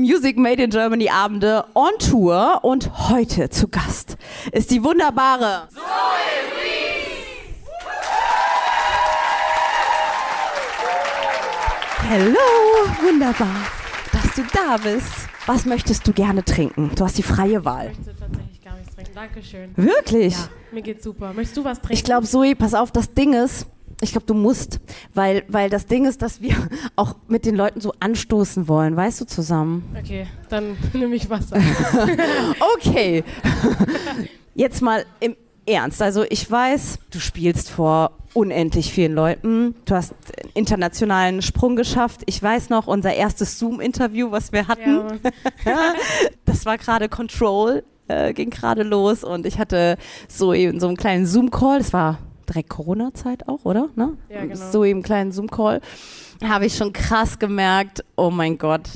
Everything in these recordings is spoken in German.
Music Made in Germany Abende on Tour und heute zu Gast ist die wunderbare Zoe Hallo, wunderbar, dass du da bist. Was möchtest du gerne trinken? Du hast die freie Wahl. Ich möchte tatsächlich gar nichts trinken. Dankeschön. Wirklich? Ja, mir geht's super. Möchtest du was trinken? Ich glaube, Zoe, pass auf, das Ding ist, ich glaube, du musst, weil, weil das Ding ist, dass wir auch mit den Leuten so anstoßen wollen, weißt du, zusammen. Okay, dann nehme ich Wasser. okay. Jetzt mal im Ernst. Also ich weiß, du spielst vor unendlich vielen Leuten. Du hast einen internationalen Sprung geschafft. Ich weiß noch, unser erstes Zoom-Interview, was wir hatten, ja. das war gerade Control, äh, ging gerade los und ich hatte so eben so einen kleinen Zoom-Call. Das war direkt Corona-Zeit auch, oder? Ne? Ja, genau. So eben kleinen Zoom-Call. Habe ich schon krass gemerkt, oh mein Gott,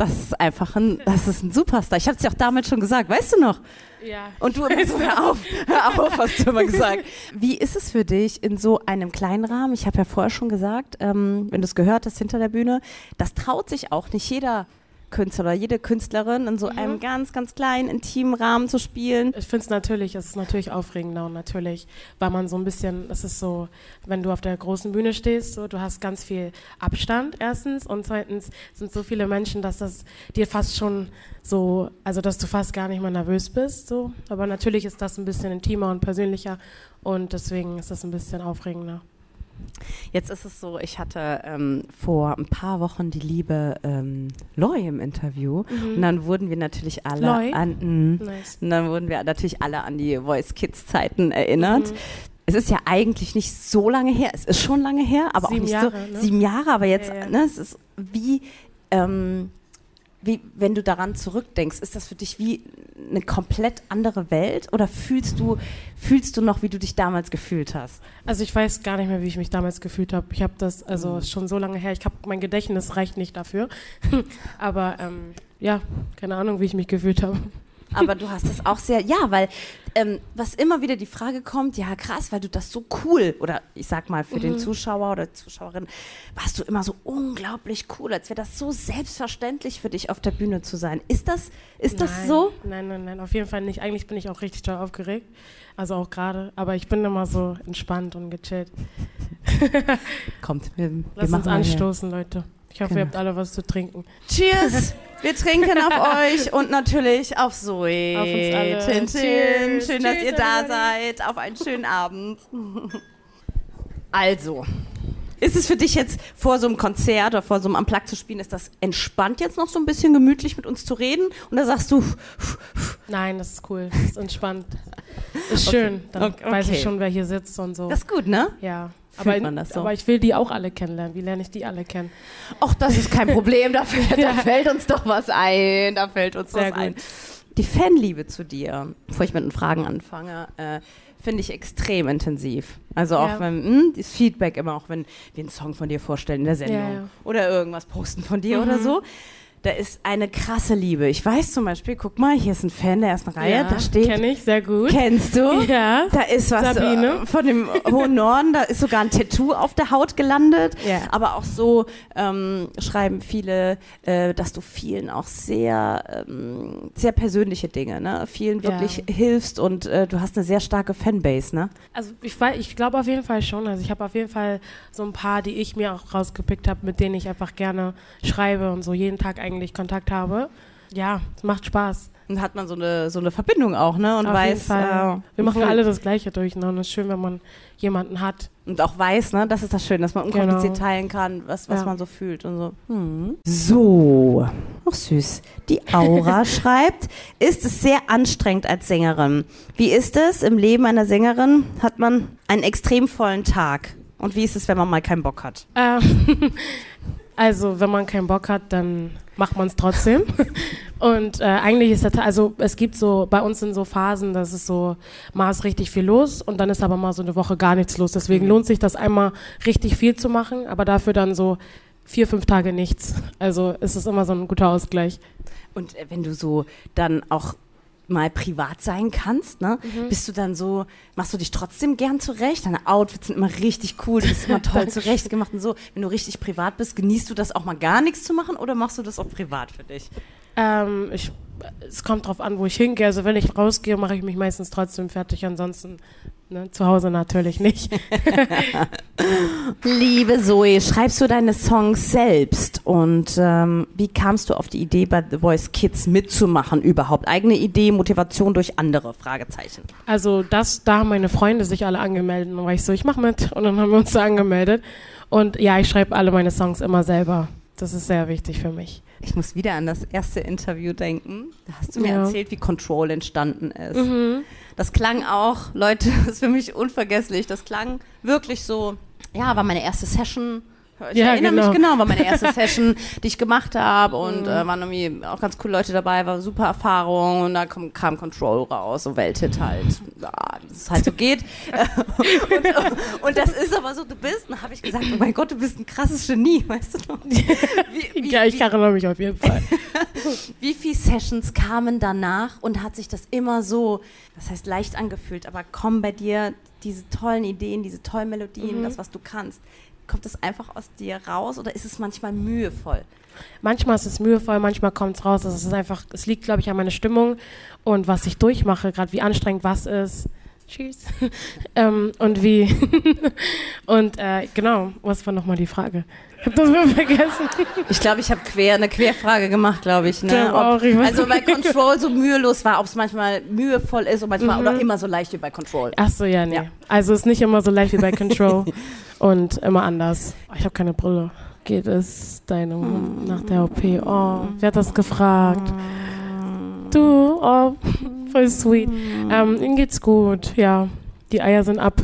das ist einfach ein, das ist ein Superstar. Ich habe es dir auch damals schon gesagt, weißt du noch? Ja. Und du immer so, hör auf, hör auf, hast du immer gesagt. Wie ist es für dich in so einem kleinen Rahmen? Ich habe ja vorher schon gesagt, ähm, wenn du es gehört hast hinter der Bühne, das traut sich auch nicht jeder Künstler oder jede Künstlerin in so mhm. einem ganz, ganz kleinen, intimen Rahmen zu spielen. Ich finde es natürlich, es ist natürlich aufregender und natürlich, weil man so ein bisschen, es ist so, wenn du auf der großen Bühne stehst, so, du hast ganz viel Abstand erstens und zweitens sind so viele Menschen, dass das dir fast schon so, also dass du fast gar nicht mehr nervös bist, so. Aber natürlich ist das ein bisschen intimer und persönlicher und deswegen ist das ein bisschen aufregender. Jetzt ist es so, ich hatte ähm, vor ein paar Wochen die liebe ähm, Loi im Interview mhm. und dann wurden wir natürlich alle Loi? an mh, nice. und dann wurden wir natürlich alle an die Voice Kids Zeiten erinnert. Mhm. Es ist ja eigentlich nicht so lange her, es ist schon lange her, aber sieben auch nicht Jahre, so ne? sieben Jahre, aber jetzt, ja, ja. Ne, es ist wie ähm, wie, wenn du daran zurückdenkst, ist das für dich wie eine komplett andere Welt oder fühlst du, fühlst du noch, wie du dich damals gefühlt hast? Also ich weiß gar nicht mehr, wie ich mich damals gefühlt habe. Ich habe das, also mhm. schon so lange her, ich habe mein Gedächtnis reicht nicht dafür. Aber ähm, ja, keine Ahnung, wie ich mich gefühlt habe. Aber du hast das auch sehr, ja, weil ähm, was immer wieder die Frage kommt, ja krass, weil du das so cool, oder ich sag mal für mhm. den Zuschauer oder Zuschauerin, warst du immer so unglaublich cool, als wäre das so selbstverständlich für dich auf der Bühne zu sein. Ist das, ist nein, das so? Nein, nein, nein, auf jeden Fall nicht. Eigentlich bin ich auch richtig toll aufgeregt, also auch gerade, aber ich bin immer so entspannt und gechillt. Kommt, wir, wir Lass machen uns anstoßen, Leute. Ich hoffe, genau. ihr habt alle was zu trinken. Cheers! Wir trinken auf euch und natürlich auf Zoe. Auf uns alle. Chin, chin. Schön, dass ihr da seid. Auf einen schönen Abend. Also, ist es für dich jetzt vor so einem Konzert oder vor so einem Amplak zu spielen, ist das entspannt jetzt noch so ein bisschen gemütlich mit uns zu reden? Und da sagst du. Nein, das ist cool. Das ist entspannt. Ist schön. Dann Okay. weiß ich schon, wer hier sitzt und so. Das ist gut, ne? ja. Aber, man das so? aber ich will die auch alle kennenlernen. Wie lerne ich die alle kennen? Ach, das ist kein Problem. Da, fällt- da Ja. fällt uns doch was ein. Da fällt uns Sehr was ein. Die Fanliebe zu dir, bevor ich mit den Fragen anfange, äh, finde ich extrem intensiv. Also auch Ja. wenn hm, das Feedback immer, auch wenn wir einen Song von dir vorstellen in der Sendung ja. oder irgendwas posten von dir Mhm. oder so. Da ist eine krasse Liebe. Ich weiß zum Beispiel, guck mal, hier ist ein Fan der ersten Reihe, ja, da steht. Kenne ich, sehr gut. Kennst du? Ja. Da ist was Sabine. äh, von dem hohen Norden, da ist sogar ein Tattoo auf der Haut gelandet. Ja. Aber auch so ähm, schreiben viele, äh, dass du vielen auch sehr, ähm, sehr persönliche Dinge, ne? Vielen Ja. wirklich hilfst und äh, du hast eine sehr starke Fanbase, ne? Also ich, ich glaube auf jeden Fall schon. Also ich habe auf jeden Fall so ein paar, die ich mir auch rausgepickt habe, mit denen ich einfach gerne schreibe und so jeden Tag eigentlich Kontakt habe. Ja, es macht Spaß. Und hat man so eine, so eine Verbindung auch, ne? Und auf weiß, jeden Fall. äh, Wir machen alle das Gleiche durch. Ne? Und es ist schön, wenn man jemanden hat. Und auch weiß, ne? Das ist das Schöne, dass man unkompliziert Genau. teilen kann, was, was Ja. man so fühlt und so. Hm. So, ach süß. Die Aura schreibt, ist es sehr anstrengend als Sängerin. Wie ist es im Leben einer Sängerin? Hat man einen extrem vollen Tag? Und wie ist es, wenn man mal keinen Bock hat? Ähm, also, wenn man keinen Bock hat, dann macht man es trotzdem. Und äh, eigentlich ist das, also es gibt so, bei uns sind so Phasen, dass es so, mal ist richtig viel los und dann ist aber mal so eine Woche gar nichts los. Deswegen lohnt sich das einmal richtig viel zu machen, aber dafür dann so vier, fünf Tage nichts. Also ist es immer so ein guter Ausgleich. Und äh, wenn du so dann auch mal privat sein kannst, ne? Bist du dann so, machst du dich trotzdem gern zurecht? Deine Outfits sind immer richtig cool, du bist immer toll zurechtgemacht und so. Wenn du richtig privat bist, genießt du das auch mal gar nichts zu machen oder machst du das auch privat für dich? Ähm, ich, es kommt drauf an, wo ich hingehe. Also wenn ich rausgehe, mache ich mich meistens trotzdem fertig. Ansonsten ne, zu Hause natürlich nicht. Liebe Zoe, schreibst du deine Songs selbst? Und ähm, wie kamst du auf die Idee, bei The Voice Kids mitzumachen überhaupt? Eigene Idee, Motivation durch andere? Fragezeichen. Also das, da haben meine Freunde sich alle angemeldet. Und dann war ich so, ich mache mit. Und dann haben wir uns da angemeldet. Und ja, ich schreibe alle meine Songs immer selber. Das ist sehr wichtig für mich. Ich muss wieder an das erste Interview denken. Da hast du mir Ja. erzählt, wie Control entstanden ist. Mhm. Das klang auch, Leute, das ist für mich unvergesslich. Das klang wirklich so, ja, war meine erste Session. Ich Ja, erinnere genau. mich genau, war meine erste Session, die ich gemacht habe und Mhm. äh, waren irgendwie auch ganz coole Leute dabei, war super Erfahrung und da kam, kam Control raus, so Welthit halt, ja, wie es halt so geht. und, und das ist aber so, du bist, und habe ich gesagt, oh mein Gott, du bist ein krasses Genie, weißt du noch? Wie, wie, ja, ich erinnere mich auf jeden Fall. wie viele Sessions kamen danach und hat sich das immer so, das heißt leicht angefühlt, aber kommen bei dir diese tollen Ideen, diese tollen Melodien, Mhm. das, was du kannst, kommt das einfach aus dir raus oder ist es manchmal mühevoll? Manchmal ist es mühevoll, manchmal kommt es raus. Also es ist einfach, es liegt, glaube ich, an meiner Stimmung und was ich durchmache, gerade wie anstrengend was ist. Tschüss. ähm, und wie. und äh, genau, was war nochmal die Frage? Ich habe das wieder vergessen. Ich glaube, ich habe quer eine Querfrage gemacht, glaube ich. Ne? Glaub auch, ich also weil Control so mühelos war, ob es manchmal mühevoll ist und manchmal oder immer so leicht wie bei Control. Ach so, ja, nee. Ja. Also es ist nicht immer so leicht wie bei Control und immer anders. Oh, ich habe keine Brille. Geht es deinem nach der OP? Oh, wer hat das gefragt? Du, oh, voll sweet. Ähm, ihm geht's gut, ja. Die Eier sind ab.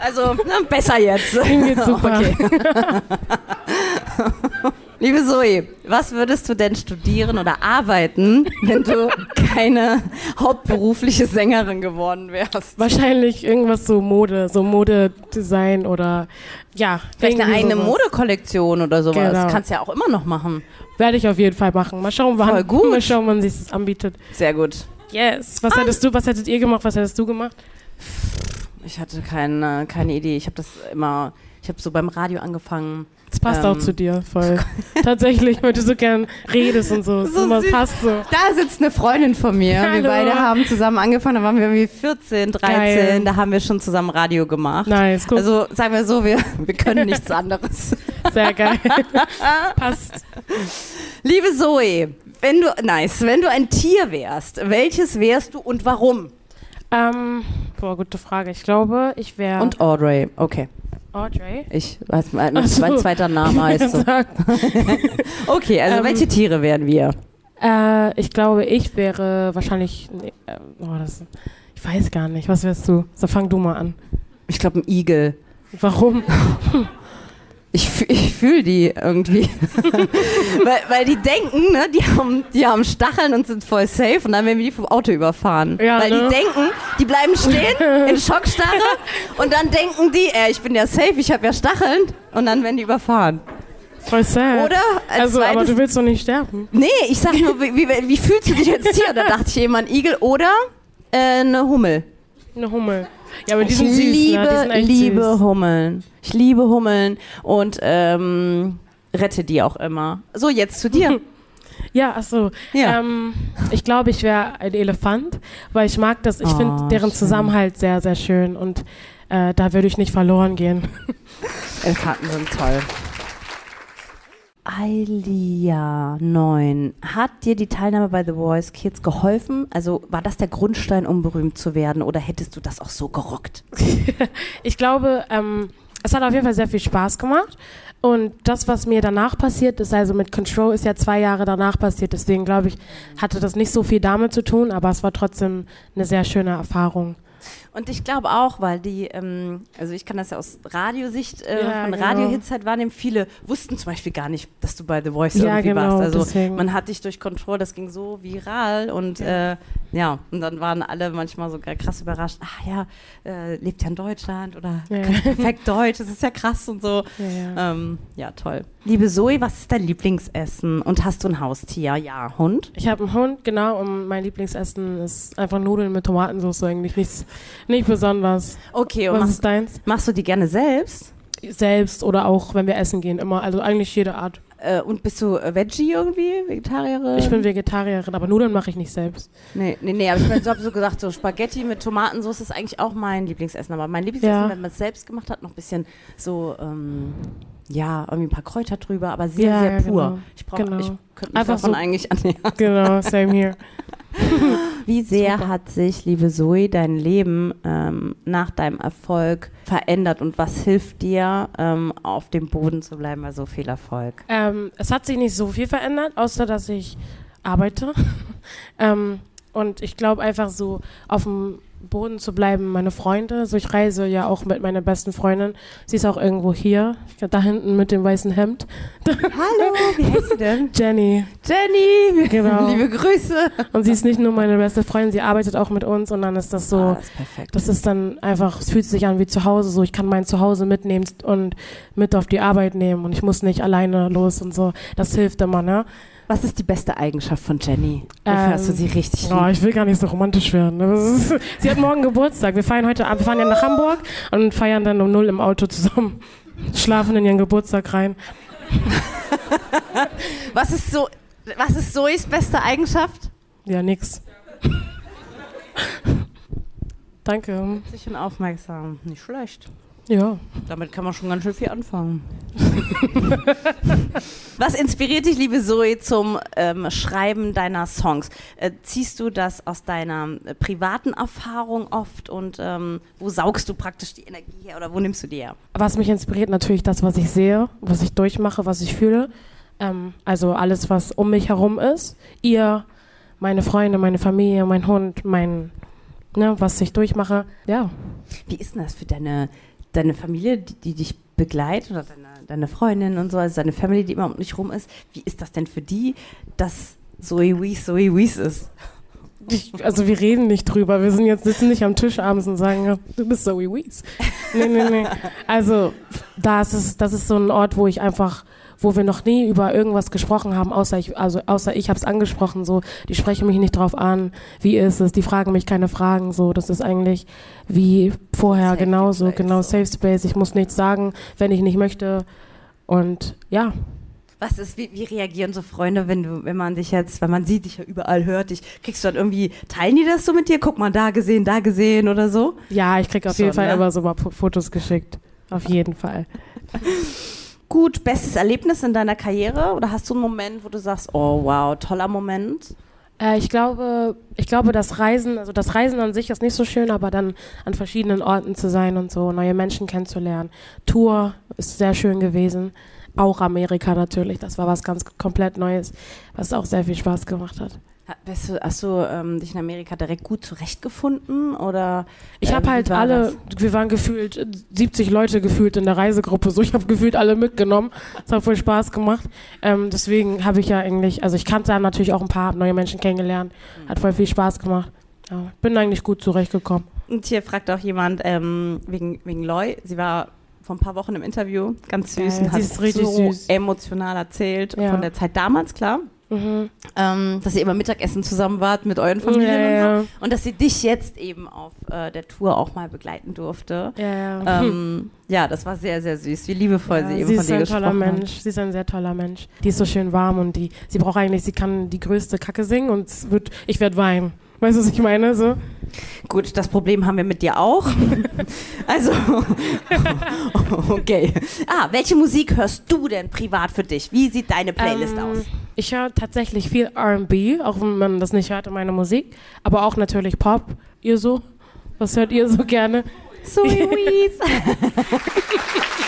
Also ne, besser jetzt. Ihm geht's super. Okay. Liebe Zoe, was würdest du denn studieren oder arbeiten, wenn du keine hauptberufliche Sängerin geworden wärst? Wahrscheinlich irgendwas so Mode, so Modedesign oder ja. Vielleicht eine eigene sowas. Modekollektion oder sowas. Genau. Kannst ja auch immer noch machen. Werde ich auf jeden Fall machen. Mal schauen, wann, Voll gut. Mal schauen, wann sich das anbietet. Sehr gut. Yes. Was hättest du, was hättet ihr gemacht? Was hättest du gemacht? Ich hatte keine, keine Idee. Ich habe das immer, ich habe so beim Radio angefangen. Das passt Ähm. auch zu dir, voll. Tatsächlich, weil du so gern redest und so. So süß. passt so. Da sitzt eine Freundin von mir. Wir Hallo. beide haben zusammen angefangen, da waren wir irgendwie 14, 13, Geil. da haben wir schon zusammen Radio gemacht. Nice, guck, Also sagen wir so, wir, wir können nichts anderes. sehr geil. passt. Liebe Zoe, wenn du, nice, wenn du ein Tier wärst, welches wärst du und warum? Ähm, boah, gute Frage. Ich glaube, ich wäre Und Audrey, okay. Audrey. Ich weiß, mein, Ach so. mein zweiter Name heißt so. Okay, also Ähm, welche Tiere wären wir? Äh, ich glaube, ich wäre wahrscheinlich. Nee, äh, oh, das, ich weiß gar nicht. Was wärst du? So, fang du mal an. Ich glaube ein Igel. Warum? Ich, ich fühle die irgendwie. weil, weil die denken, ne, die haben, die haben Stacheln und sind voll safe und dann werden wir die vom Auto überfahren. Ja, weil ne? die denken, die bleiben stehen in Schockstarre und dann denken die, äh, ich bin ja safe, ich habe ja Stacheln und dann werden die überfahren. Voll sad. Oder als Also, aber zweites, du willst doch nicht sterben. nee, ich sag nur, wie, wie, wie fühlst du dich als Tier? Da dachte ich eben an Igel oder äh, eine Hummel. Eine Hummel. Ja, aber die ich sind süß, liebe, ne? Die sind liebe süß. Hummeln. Ich liebe Hummeln und ähm, rette die auch immer. So, jetzt zu dir. Ja, ach so. Ja. Ähm, ich glaube, ich wäre ein Elefant, weil ich mag das. Ich Oh, finde deren schön. Zusammenhalt sehr, sehr schön und äh, da würde ich nicht verloren gehen. Elefanten sind toll. Ailia 9. Hat dir die Teilnahme bei The Voice Kids geholfen? Also war das der Grundstein, um berühmt zu werden oder hättest du das auch so gerockt? Ich glaube, ähm, es hat auf jeden Fall sehr viel Spaß gemacht. Und das, was mir danach passiert ist, also mit Control ist ja zwei Jahre danach passiert, deswegen glaube ich, hatte das nicht so viel damit zu tun, aber es war trotzdem eine sehr schöne Erfahrung. Und ich glaube auch, weil die, ähm, also ich kann das ja aus Radiosicht äh, Ja, von genau. Radiohits halt wahrnehmen. Viele wussten zum Beispiel gar nicht, dass du bei The Voice Ja, irgendwie genau, warst. Also deswegen. man hat dich durch Control, das ging so viral und äh, ja, und dann waren alle manchmal so krass überrascht. Ach ja, äh, lebt ja in Deutschland oder Ja. perfekt Deutsch, das ist ja krass und so. Ja, ja. Ähm, ja, toll. Liebe Zoe, was ist dein Lieblingsessen? Und hast du ein Haustier? Ja, Hund? Ich habe einen Hund, genau, und mein Lieblingsessen ist einfach Nudeln mit Tomatensauce, eigentlich nichts, nicht besonders. Okay, und Was machst, ist deins? machst du die gerne selbst? selbst oder auch, wenn wir essen gehen, immer. Also eigentlich jede Art. Äh, und bist du äh, Veggie irgendwie? Vegetarierin? Ich bin Vegetarierin, aber Nudeln mache ich nicht selbst. Nee, nee, nee, aber ich habe so gesagt, so Spaghetti mit Tomatensauce ist eigentlich auch mein Lieblingsessen. Aber mein Lieblingsessen, Ja. wenn man es selbst gemacht hat, noch ein bisschen so, ähm, ja, irgendwie ein paar Kräuter drüber, aber sehr, Ja, sehr ja, pur. genau. Ich brauche, Genau. ich könnte mich Einfach davon so- eigentlich annähern. Genau, same here. Wie sehr hat sich, liebe Zoe, dein Leben ähm, nach deinem Erfolg verändert und was hilft dir, ähm, auf dem Boden zu bleiben bei so viel Erfolg? Ähm, es hat sich nicht so viel verändert, außer dass ich arbeite. ähm, und ich glaube einfach so auf dem Boden zu bleiben, meine Freunde. So ich reise ja auch mit meiner besten Freundin. Sie ist auch irgendwo hier, da hinten mit dem weißen Hemd. Hallo, wie heißt du denn? Jenny. Jenny, Genau. liebe Grüße. Und sie ist nicht nur meine beste Freundin, sie arbeitet auch mit uns und dann ist das so. Ah, das ist perfekt. Das ist dann einfach, es fühlt sich an wie zu Hause, so ich kann mein Zuhause mitnehmen und mit auf die Arbeit nehmen und ich muss nicht alleine los und so. Das hilft immer, ne? Was ist die beste Eigenschaft von Jenny? Wofür Ähm, hast du sie richtig Oh, lieb? ich will gar nicht so romantisch werden. ne? Ist, sie hat morgen Geburtstag. Wir feiern heute Abend, wir fahren ja nach Hamburg und feiern dann um null im Auto zusammen. Schlafen in ihren Geburtstag rein. Was ist so, was ist Zoes beste Eigenschaft? Ja, nix. Danke. Sich und aufmerksam. Nicht schlecht. Ja. Damit kann man schon ganz schön viel anfangen. Was inspiriert dich, liebe Zoe, zum ähm, Schreiben deiner Songs? Äh, ziehst du das aus deiner äh, privaten Erfahrung oft und ähm, wo saugst du praktisch die Energie her oder wo nimmst du die her? Was mich inspiriert, natürlich das, was ich sehe, was ich durchmache, was ich fühle. Ähm, also alles, was um mich herum ist. Ihr, meine Freunde, meine Familie, mein Hund, mein, ne, was ich durchmache. Ja. Wie ist denn das für deine, deine Familie, die, die dich begleitet oder deine, deine Freundin und so, also deine Family, die immer um dich rum ist? Wie ist das denn für die, dass Zoe Wees Zoe Wees ist? Ich, also wir reden nicht drüber. Wir sind jetzt sitzen nicht am Tisch abends und sagen, du bist Zoe Wees. Nee, nee, nee. Also da ist das ist so ein Ort, wo ich einfach, wo wir noch nie über irgendwas gesprochen haben, außer ich, also außer ich habe es angesprochen. So, die sprechen mich nicht drauf an. Wie ist es? Die fragen mich keine Fragen. So, das ist eigentlich wie vorher Safe genauso, Space, genau. Safe Space. Ich muss nichts sagen, wenn ich nicht möchte. Und ja, Was ist, wie, wie reagieren so Freunde, wenn du, wenn man dich jetzt, wenn man sieht dich ja überall hört, dich, kriegst du dann irgendwie, teilen die das so mit dir? Guck mal, da gesehen, da gesehen oder so? ja, ich krieg auf Schon, jeden Fall ne? immer so mal Fotos geschickt. Auf jeden Fall. Gut, bestes Erlebnis in deiner Karriere? Oder hast du einen Moment, wo du sagst, oh wow, toller Moment? Äh, ich glaube, ich glaube, das Reisen, also das Reisen an sich ist nicht so schön, aber dann an verschiedenen Orten zu sein und so, neue Menschen kennenzulernen. Tour ist sehr schön gewesen. Auch Amerika natürlich, das war was ganz komplett Neues, was auch sehr viel Spaß gemacht hat. Ha- Bist du, hast du ähm, dich in Amerika direkt gut zurechtgefunden? Oder Ich äh, habe wie halt alle, das? wir waren gefühlt äh, 70 Leute gefühlt in der Reisegruppe, so ich habe gefühlt alle mitgenommen. Es hat voll Spaß gemacht. Ähm, deswegen habe ich ja eigentlich, also ich kannte da natürlich auch ein paar, neue Menschen kennengelernt, hat voll viel Spaß gemacht. Ja, bin eigentlich gut zurechtgekommen. Und hier fragt auch jemand ähm, wegen, wegen Loy. Sie war vor ein paar Wochen im Interview, ganz süß, Geil, und sie hat ist richtig so süß. emotional erzählt Ja. von der Zeit damals, klar. Mhm. ähm, dass ihr immer Mittagessen zusammen wart mit euren Familien Ja, ja, und so. Und dass sie dich jetzt eben auf äh, der Tour auch mal begleiten durfte. Ja, ja. Ähm, ja, das war sehr, sehr süß, wie liebevoll ja, sie eben sie von ist dir ein gesprochen toller hat. Mensch. Sie ist ein sehr toller Mensch. Die ist so schön warm und die, sie braucht eigentlich, sie kann die größte Kacke singen und wird, ich werde weinen. Weißt du, was ich meine? So. Gut, das Problem haben wir mit dir auch. also, okay. Ah, welche Musik hörst du denn privat für dich? Wie sieht deine Playlist Ähm, aus? Ich höre tatsächlich viel RB, auch wenn man das nicht hört in meiner Musik. Aber auch natürlich Pop. Ihr so? Was hört ihr so gerne? So Louise.